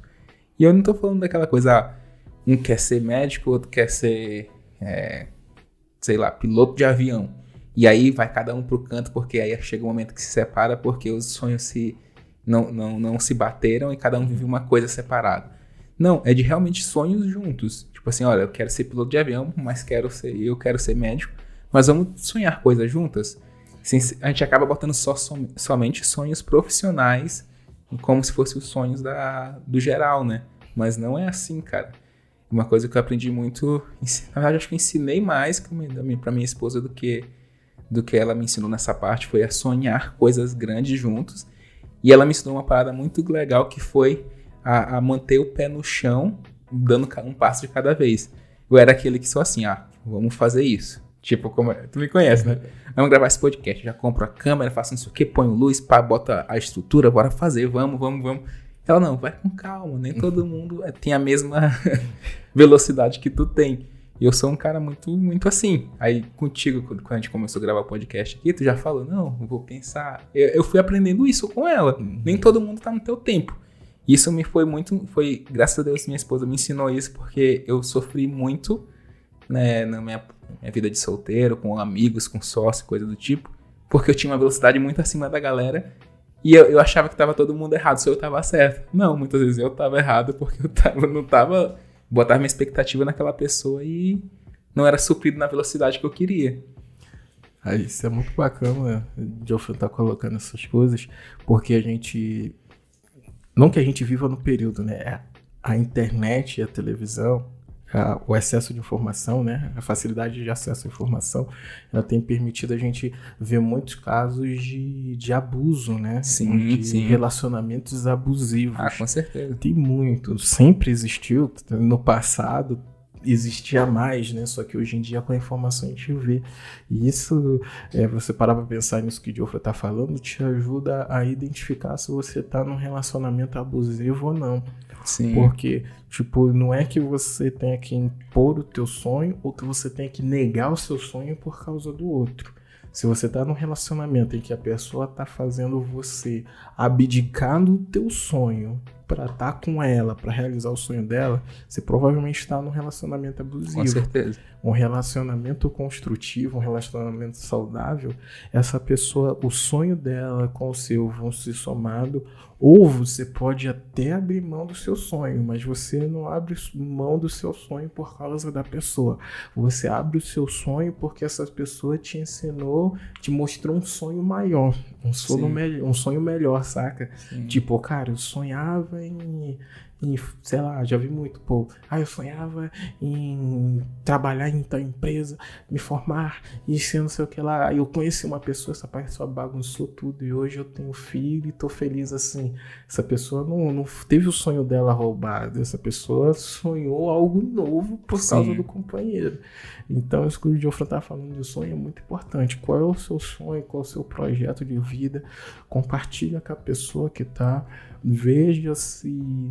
E eu não tô falando daquela coisa, ah, um quer ser médico, outro quer ser, é, sei lá, piloto de avião. E aí vai cada um pro canto, porque aí chega um momento que se separa, porque os sonhos se não, não, não se bateram e cada um vive uma coisa separada. Não, é de realmente sonhos juntos. Tipo assim, olha, eu quero ser piloto de avião, mas quero ser, eu quero ser médico, mas vamos sonhar coisas juntas. Assim, a gente acaba botando só som, somente sonhos profissionais, como se fossem os sonhos da, do geral, né? Mas não é assim, cara. Uma coisa que eu aprendi muito, [LAUGHS] na verdade, acho que eu ensinei mais para minha esposa do que do que ela me ensinou nessa parte foi a sonhar coisas grandes juntos. E ela me ensinou uma parada muito legal que foi a, a manter o pé no chão, dando um passo de cada vez. Eu era aquele que só assim, ah, vamos fazer isso. Tipo, como é, tu me conhece, né? Vamos gravar esse podcast, já compro a câmera, faço isso aqui, ponho luz, pá, bota a estrutura, bora fazer, vamos, vamos, vamos. Ela, não, vai com calma, nem todo mundo é, tem a mesma [LAUGHS] velocidade que tu tem. E eu sou um cara muito, muito assim. Aí contigo, quando a gente começou a gravar o podcast aqui, tu já falou, não, vou pensar. Eu, eu fui aprendendo isso com ela. Uhum. Nem todo mundo tá no teu tempo. Isso me foi muito, foi, graças a Deus, minha esposa me ensinou isso, porque eu sofri muito, né, na minha, minha vida de solteiro, com amigos, com sócio, coisa do tipo, porque eu tinha uma velocidade muito acima da galera e eu, eu achava que tava todo mundo errado, só eu tava certo. Não, muitas vezes eu tava errado porque eu tava, não tava botar minha expectativa naquela pessoa e não era suprido na velocidade que eu queria. Ah, isso é muito bacana, de eu estar colocando essas coisas, porque a gente. Não que a gente viva no período, né? A internet e a televisão a, o excesso de informação, né, a facilidade de acesso à informação, ela tem permitido a gente ver muitos casos de, de abuso, né? Sim, de sim. relacionamentos abusivos. Ah, com certeza. Tem muito, sempre existiu. No passado existia mais, né? Só que hoje em dia com a informação a gente vê. E isso, é, você parar para pensar nisso que o Diofra está falando, te ajuda a identificar se você está num relacionamento abusivo ou não. Sim. Porque, tipo, não é que você tenha que impor o teu sonho ou que você tenha que negar o seu sonho por causa do outro. Se você tá num relacionamento em que a pessoa tá fazendo você abdicar do teu sonho para estar tá com ela, para realizar o sonho dela, você provavelmente está num relacionamento abusivo. Com certeza. Um relacionamento construtivo, um relacionamento saudável, essa pessoa, o sonho dela com o seu vão se somando, ou você pode até abrir mão do seu sonho, mas você não abre mão do seu sonho por causa da pessoa. Você abre o seu sonho porque essa pessoa te ensinou, te mostrou um sonho maior, um sonho, me um sonho melhor, saca? Sim. Tipo, cara, eu sonhava em em, sei lá, já vi muito, pô, ah, eu sonhava em trabalhar em tal empresa, me formar e ser não sei o que lá. Aí eu conheci uma pessoa, essa pessoa bagunçou tudo e hoje eu tenho filho e tô feliz assim. Essa pessoa não, não teve o sonho dela roubado, essa pessoa sonhou algo novo por Sim. causa do companheiro. Então, isso que o Geoffrey tá falando de sonho é muito importante. Qual é o seu sonho, qual é o seu projeto de vida? Compartilha com a pessoa que tá, veja se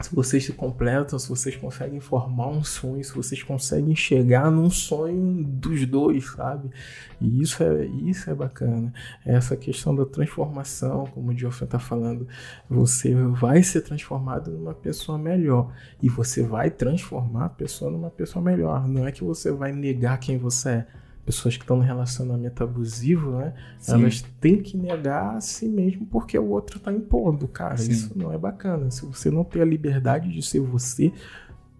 se vocês se completam, se vocês conseguem formar um sonho, se vocês conseguem chegar num sonho dos dois, sabe? E isso é, isso é bacana. Essa questão da transformação, como o Geoffrey está falando, você vai ser transformado numa pessoa melhor. E você vai transformar a pessoa numa pessoa melhor. Não é que você vai negar quem você é pessoas que estão no relacionamento abusivo, né? Sim. Elas têm que negar a si mesmo porque o outro está impondo, cara. Sim. Isso não é bacana. Se você não tem a liberdade de ser você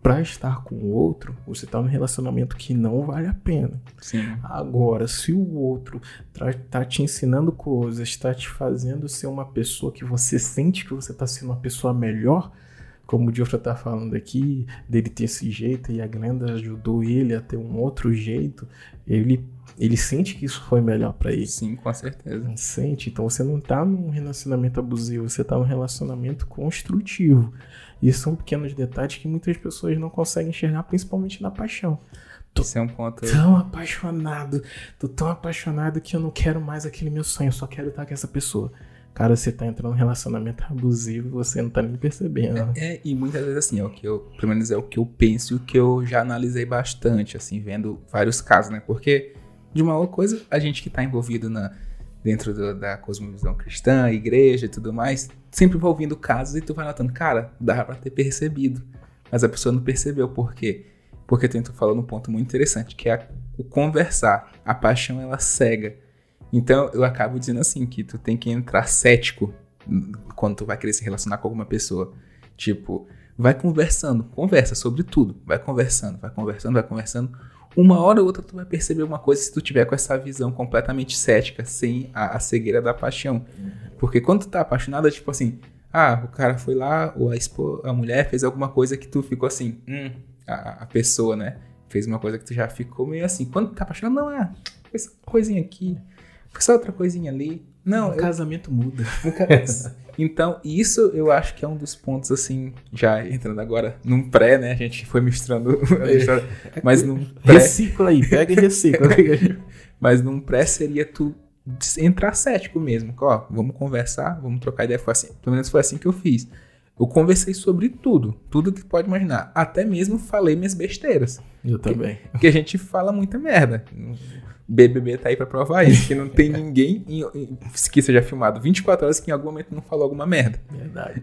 para estar com o outro, você está num relacionamento que não vale a pena. Sim. Agora, se o outro tá, tá te ensinando coisas, está te fazendo ser uma pessoa que você sente que você está sendo uma pessoa melhor, como o Diofra tá falando aqui, dele ter esse jeito e a Glenda ajudou ele a ter um outro jeito, ele ele sente que isso foi melhor para ele. Sim, com certeza. Sente. Então você não tá num relacionamento abusivo, você tá num relacionamento construtivo. E são pequenos detalhes que muitas pessoas não conseguem enxergar, principalmente na paixão. Tô Isso é um ponto. Tão apaixonado, tô tão apaixonado que eu não quero mais aquele meu sonho, eu só quero estar com essa pessoa. Cara, você tá entrando num relacionamento abusivo você não tá nem percebendo. É, é, e muitas vezes assim, é o que eu, pelo menos é o que eu penso e o que eu já analisei bastante, assim, vendo vários casos, né? Porque, de uma outra coisa, a gente que tá envolvido na, dentro do, da cosmovisão cristã, igreja e tudo mais, sempre vai ouvindo casos e tu vai notando, cara, dá pra ter percebido. Mas a pessoa não percebeu, por quê? Porque tu falando um ponto muito interessante, que é o conversar. A paixão, ela cega. Então eu acabo dizendo assim que tu tem que entrar cético quando tu vai querer se relacionar com alguma pessoa. Tipo, vai conversando, conversa sobre tudo, vai conversando, vai conversando, vai conversando. Uma hora ou outra tu vai perceber uma coisa se tu tiver com essa visão completamente cética, sem a, a cegueira da paixão. Porque quando tu tá apaixonado, é tipo assim, Ah, o cara foi lá, ou a, expo, a mulher fez alguma coisa que tu ficou assim, hum, a, a pessoa, né? Fez uma coisa que tu já ficou meio assim. Quando tá apaixonado, não, é, essa coisinha aqui, foi só outra coisinha ali. Não, o eu, casamento muda. [LAUGHS] [LAUGHS] então, isso eu acho que é um dos pontos, assim, já entrando agora num pré, né? A gente foi misturando [LAUGHS] a história, mas num pré. Recicla aí, pega e recicla. mas num pré seria tu entrar cético mesmo. Ó, vamos conversar, vamos trocar ideia. Foi assim, pelo menos foi assim que eu fiz. Eu conversei sobre tudo, tudo que pode imaginar. Até mesmo falei minhas besteiras. Eu também. Porque a gente fala muita merda. BBB tá aí pra provar isso, que não tem [LAUGHS] ninguém em, em, que seja filmado 24 horas que em algum momento não falou alguma merda. Verdade.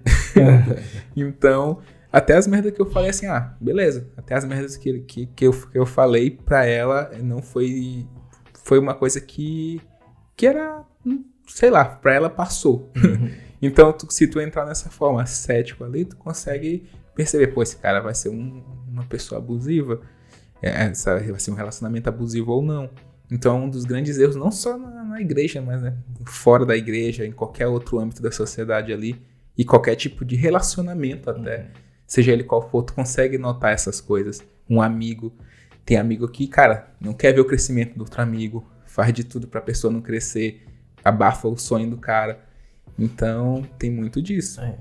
[LAUGHS] então, até as merdas que eu falei assim, ah, beleza. Até as merdas que, que, que, eu, que eu falei pra ela não foi. Foi uma coisa que. que era. sei lá, pra ela passou. Uhum. [LAUGHS] então, tu, se tu entrar nessa forma cético ali, tu consegue perceber, pô, esse cara vai ser um, uma pessoa abusiva. É, vai ser um relacionamento abusivo ou não. Então, é um dos grandes erros, não só na, na igreja, mas né, fora da igreja, em qualquer outro âmbito da sociedade ali, e qualquer tipo de relacionamento até, uhum. seja ele qual for, tu consegue notar essas coisas. Um amigo, tem amigo que, cara, não quer ver o crescimento do outro amigo, faz de tudo pra pessoa não crescer, abafa o sonho do cara. Então, tem muito disso. É,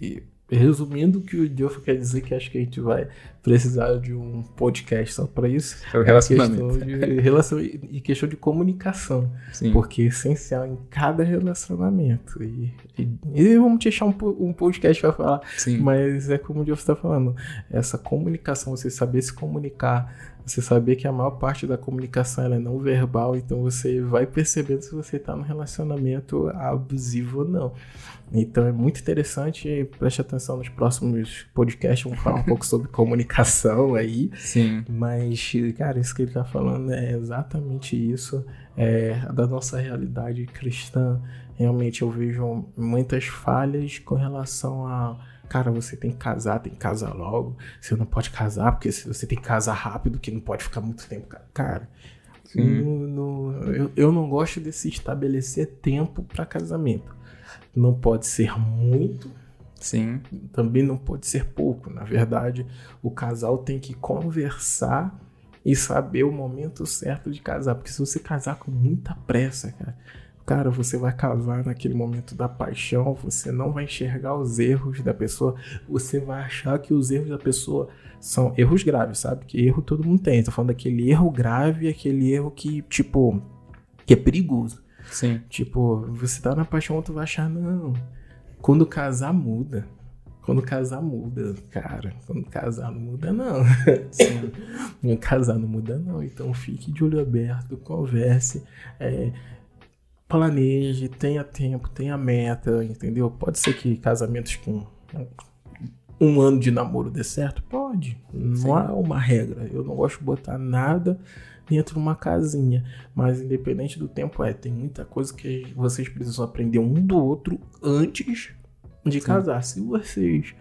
e Resumindo o que o Diogo quer dizer, que acho que a gente vai precisar de um podcast só para isso. É o relacionamento. É relação e questão de comunicação. Sim. Porque é essencial em cada relacionamento. E, e, e vamos deixar um, um podcast para falar. Sim. Mas é como o Diogo está falando. Essa comunicação, você saber se comunicar, você saber que a maior parte da comunicação é não verbal, então você vai percebendo se você está num relacionamento abusivo ou não. Então é muito interessante, preste atenção nos próximos podcasts, vamos falar um pouco sobre comunicação [LAUGHS] aí. Sim. Mas, cara, isso que ele está falando é exatamente isso, é, da nossa realidade cristã. Realmente eu vejo muitas falhas com relação a cara, você tem que casar, tem que casar logo. Você não pode casar porque você tem que casar rápido, que não pode ficar muito tempo. Cara, no, no, eu, eu não gosto desse estabelecer tempo para casamento. Não pode ser muito, Sim. Também não pode ser pouco. Na verdade, o casal tem que conversar e saber o momento certo de casar. Porque se você casar com muita pressa, cara, Cara, você vai casar naquele momento da paixão, você não vai enxergar os erros da pessoa, você vai achar que os erros da pessoa são erros graves, sabe? Que erro todo mundo tem. Tô falando daquele erro grave, aquele erro que, tipo, que é perigoso. Sim. Tipo, você tá na paixão, tu vai achar, não. Quando casar, muda. Quando casar, muda, cara. Quando casar, não muda, não. [LAUGHS] Sim. Quando casar, não muda, não. Então, fique de olho aberto, converse. É, planeje, tenha tempo, tenha meta, entendeu? Pode ser que casamentos com um ano de namoro dê certo? Pode. Não Sim. há uma regra. Eu não gosto de botar nada dentro de uma casinha. Mas independente do tempo, é, tem muita coisa que vocês precisam aprender um do outro antes de Sim. casar. Se vocês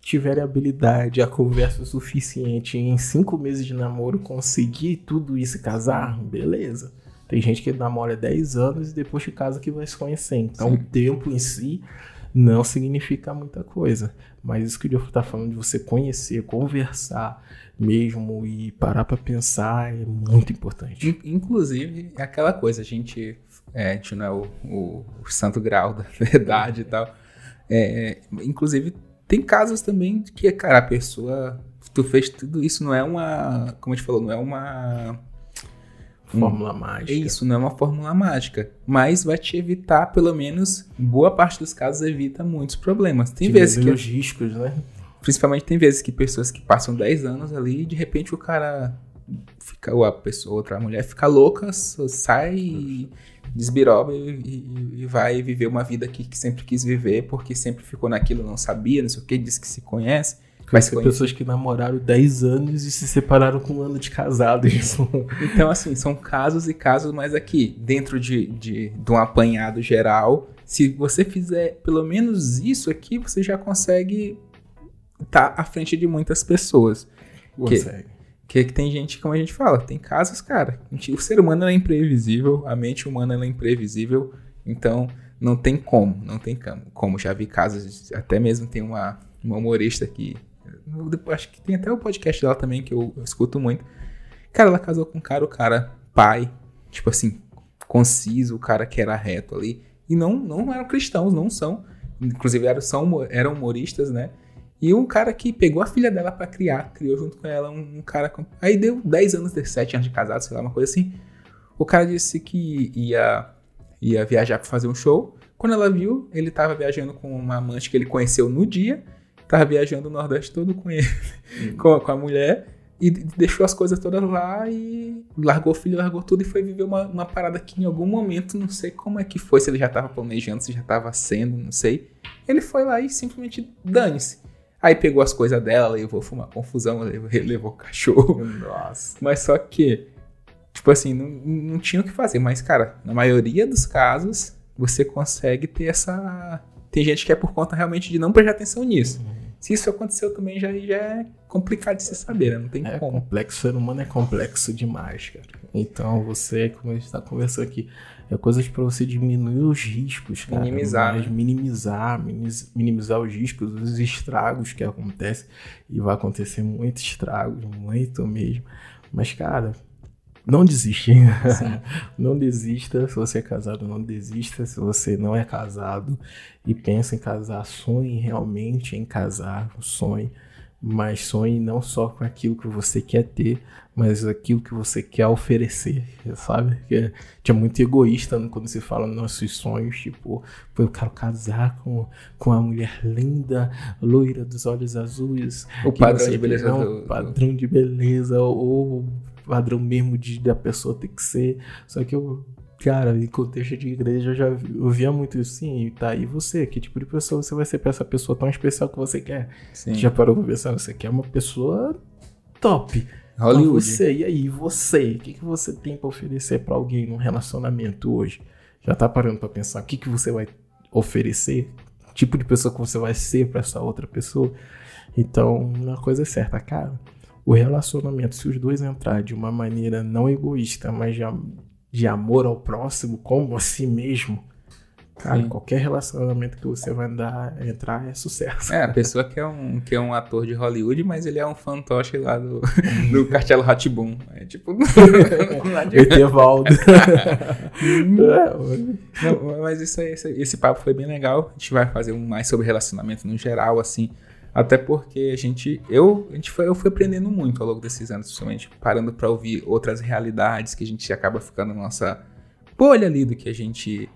tiverem habilidade, a conversa suficiente em cinco meses de namoro conseguir tudo isso e casar, beleza. Tem gente que namora 10 anos e depois de casa que vai se conhecer. Então Sim. o tempo em si não significa muita coisa. Mas isso que o Diogo está falando de você conhecer, conversar mesmo e parar para pensar é muito importante. Inclusive, é aquela coisa, a gente, é, a gente não é o, o, o santo grau da [LAUGHS] verdade e tal. É, inclusive, tem casos também que, cara, a pessoa. Tu fez tudo isso, não é uma. Como a gente falou, não é uma fórmula hum, mágica. Isso, não é uma fórmula mágica. Mas vai te evitar, pelo menos, boa parte dos casos evita muitos problemas. Tem vezes que. os riscos, né? Principalmente tem vezes que pessoas que passam 10 anos ali e de repente o cara fica, ou a pessoa, outra mulher fica louca, sai, desbiroba e, e, e, vai viver uma vida que, que sempre quis viver, porque sempre ficou naquilo, não sabia, não sei o que, diz que se conhece. Mas tem pessoas que namoraram 10 anos e se separaram com um ano de casado. [LAUGHS] então, assim, são casos e casos, mas aqui, dentro de, de, de um apanhado geral, se você fizer pelo menos isso aqui, você já consegue estar tá à frente de muitas pessoas. Consegue. Que, que, tem gente, como a gente fala, tem casos, cara. o ser humano é imprevisível, a mente humana é imprevisível. Então, não tem como, não tem como. Como já vi casos, até mesmo tem uma, uma humorista que. Acho que tem até o podcast dela também, que eu, eu escuto muito. Cara, ela casou com um cara, o cara, pai, tipo assim, conciso, o cara que era reto ali. E não, não eram cristãos, não são. Inclusive eram, são, eram humoristas, né? E um cara que pegou a filha dela para criar, criou junto com ela um, um cara. Com... Aí deu 10 anos, 7 anos de casado, sei lá, uma coisa assim. O cara disse que ia, ia viajar para fazer um show. Quando ela viu, ele tava viajando com uma amante que ele conheceu no dia. Tava viajando o Nordeste todo com ele, uhum. com, com a mulher. E deixou as coisas todas lá e largou o filho, largou tudo e foi viver uma, uma parada que em algum momento, não sei como é que foi, se ele já tava planejando, se já tava sendo, não sei. Ele foi lá e simplesmente dane-se. Aí pegou as coisas dela, levou fumar confusão, levou, levou o cachorro. Nossa. Mas só que, tipo assim, não, não tinha o que fazer. Mas, cara, na maioria dos casos, você consegue ter essa. Tem gente que é por conta realmente de não prestar atenção nisso. Uhum. Se isso aconteceu também, já, já é complicado de se saber, né? Não tem é como. Complexo, o ser humano é complexo demais, cara. Então você, como a gente está conversando aqui, é coisas para você diminuir os riscos, cara. Minimizar. Mas né? minimizar, minimizar os riscos, os estragos que acontecem. E vai acontecer muito estragos, muito mesmo. Mas, cara, não desiste. [LAUGHS] não desista. Se você é casado, não desista. Se você não é casado e pensa em casar, sonhe realmente em casar. Sonhe. Mas sonhe não só com aquilo que você quer ter, mas aquilo que você quer oferecer, sabe? Que é, é muito egoísta quando se fala nos nossos sonhos, tipo, eu quero casar com, com uma mulher linda, loira dos olhos azuis. O padrão de beleza. Não, do... padrão de beleza, ou padrão mesmo de da pessoa ter que ser. Só que eu, cara, em contexto de igreja eu já ouvia muito isso. Sim, tá. E você? Que tipo de pessoa você vai ser pra essa pessoa tão especial que você quer? Sim. Já parou pra pensar? Você quer uma pessoa top. Hollywood. você, e aí, você? O que, que você tem para oferecer para alguém num relacionamento hoje? Já tá parando para pensar o que, que você vai oferecer? Tipo de pessoa que você vai ser para essa outra pessoa? Então, uma coisa é certa, cara o relacionamento, se os dois entrar de uma maneira não egoísta, mas de, de amor ao próximo, como a si mesmo, cara, Sim. qualquer relacionamento que você vai andar, entrar é sucesso. É, a pessoa que é um, que é um ator de Hollywood, mas ele é um fantoche lá do, [LAUGHS] do Castelo Ratibum. É tipo. [LAUGHS] Etevaldo. [LAUGHS] Não, mas isso aí, esse, esse papo foi bem legal. A gente vai fazer um mais sobre relacionamento no geral, assim. Até porque a gente, eu, a gente foi, eu fui aprendendo muito ao longo desses anos, principalmente parando para ouvir outras realidades que a gente acaba ficando na nossa bolha ali do que a gente,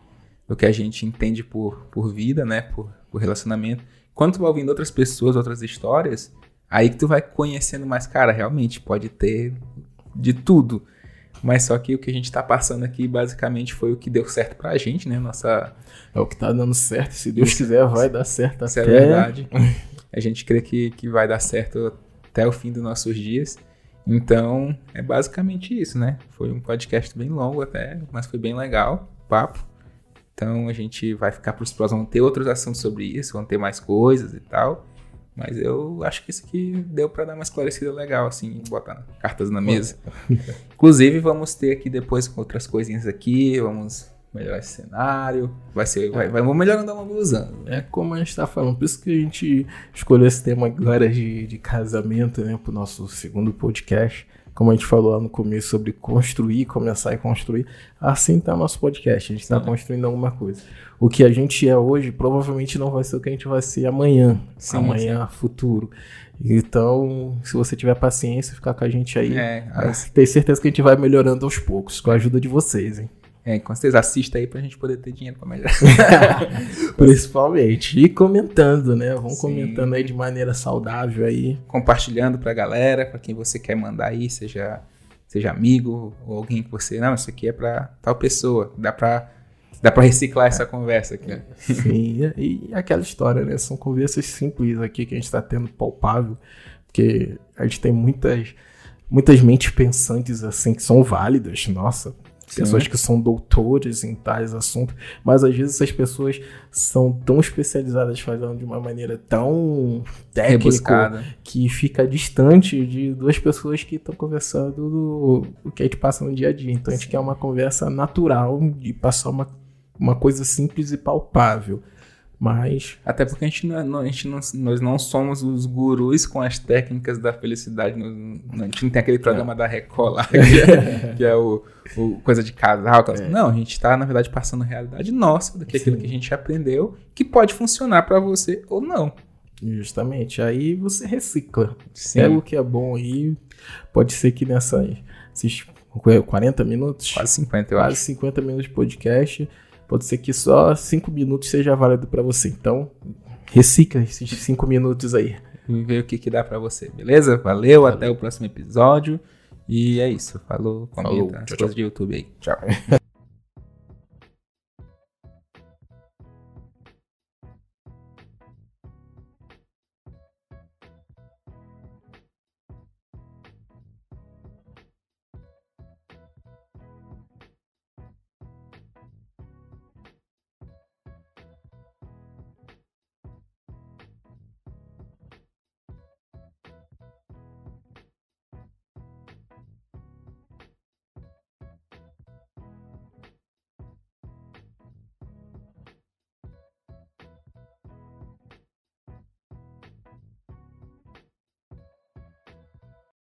do que a gente entende por, por vida, né, por, por relacionamento. Quando tu vai ouvindo outras pessoas, outras histórias, aí que tu vai conhecendo mais, cara, realmente pode ter de tudo. Mas só que o que a gente tá passando aqui basicamente foi o que deu certo pra gente, né? Nossa. É o que tá dando certo. Se Deus quiser, vai dar certo Isso é até. é verdade. A gente crê que, que vai dar certo até o fim dos nossos dias. Então, é basicamente isso, né? Foi um podcast bem longo até, mas foi bem legal papo. Então, a gente vai ficar para os próximos, vão ter outros assuntos sobre isso, vão ter mais coisas e tal. Mas eu acho que isso aqui deu para dar uma esclarecida legal, assim, botar cartas na mesa. [LAUGHS] Inclusive, vamos ter aqui depois outras coisinhas aqui, vamos melhorar esse cenário. Vai ser. Vai, vai, vamos melhorando uma blusão. É como a gente tá falando. Por isso que a gente escolheu esse tema agora de, de casamento, né? Pro nosso segundo podcast. Como a gente falou lá no começo sobre construir, começar e construir. Assim tá nosso podcast. A gente está construindo alguma coisa. O que a gente é hoje provavelmente não vai ser o que a gente vai ser amanhã. Sim, amanhã, sim. futuro. Então, se você tiver paciência, ficar com a gente aí, é, tem certeza que a gente vai melhorando aos poucos, com a ajuda de vocês, hein? É, com certeza, assista aí pra gente poder ter dinheiro pra melhorar. [LAUGHS] Principalmente. E comentando, né? Vão Sim. comentando aí de maneira saudável aí. Compartilhando pra galera, pra quem você quer mandar aí, seja, seja amigo ou alguém que você. Não, isso aqui é pra tal pessoa. Dá pra. Dá pra reciclar essa conversa aqui. Sim, [LAUGHS] e aquela história, né? São conversas simples aqui que a gente tá tendo palpável, porque a gente tem muitas, muitas mentes pensantes assim que são válidas. Nossa, pessoas que são doutores em tais assuntos, mas às vezes essas pessoas são tão especializadas falando de uma maneira tão técnica que fica distante de duas pessoas que estão conversando do, o que a gente passa no dia a dia. Então a gente quer uma conversa natural de passar uma uma coisa simples e palpável. Mas. Até porque a gente, não, a gente não, nós não somos os gurus com as técnicas da felicidade. a gente não tem aquele programa é. da Record lá, [LAUGHS] que é, que é o, o, coisa de casal. É. Não, a gente está, na verdade, passando a realidade nossa, do que aquilo que a gente aprendeu, que pode funcionar para você ou não. Justamente. Aí você recicla. Sim. Pega o que é bom aí. Pode ser que nessa. Esses 40 minutos? Quase 50, eu quase acho. 50 minutos de podcast pode ser que só 5 minutos seja válido para você. Então, recicla esses 5 minutos aí. E vê o que, que dá para você, beleza? Valeu, Valeu, até o próximo episódio. E é isso. Falou, comenta Falou. as tchau, coisas tchau. de YouTube aí. Tchau. [LAUGHS]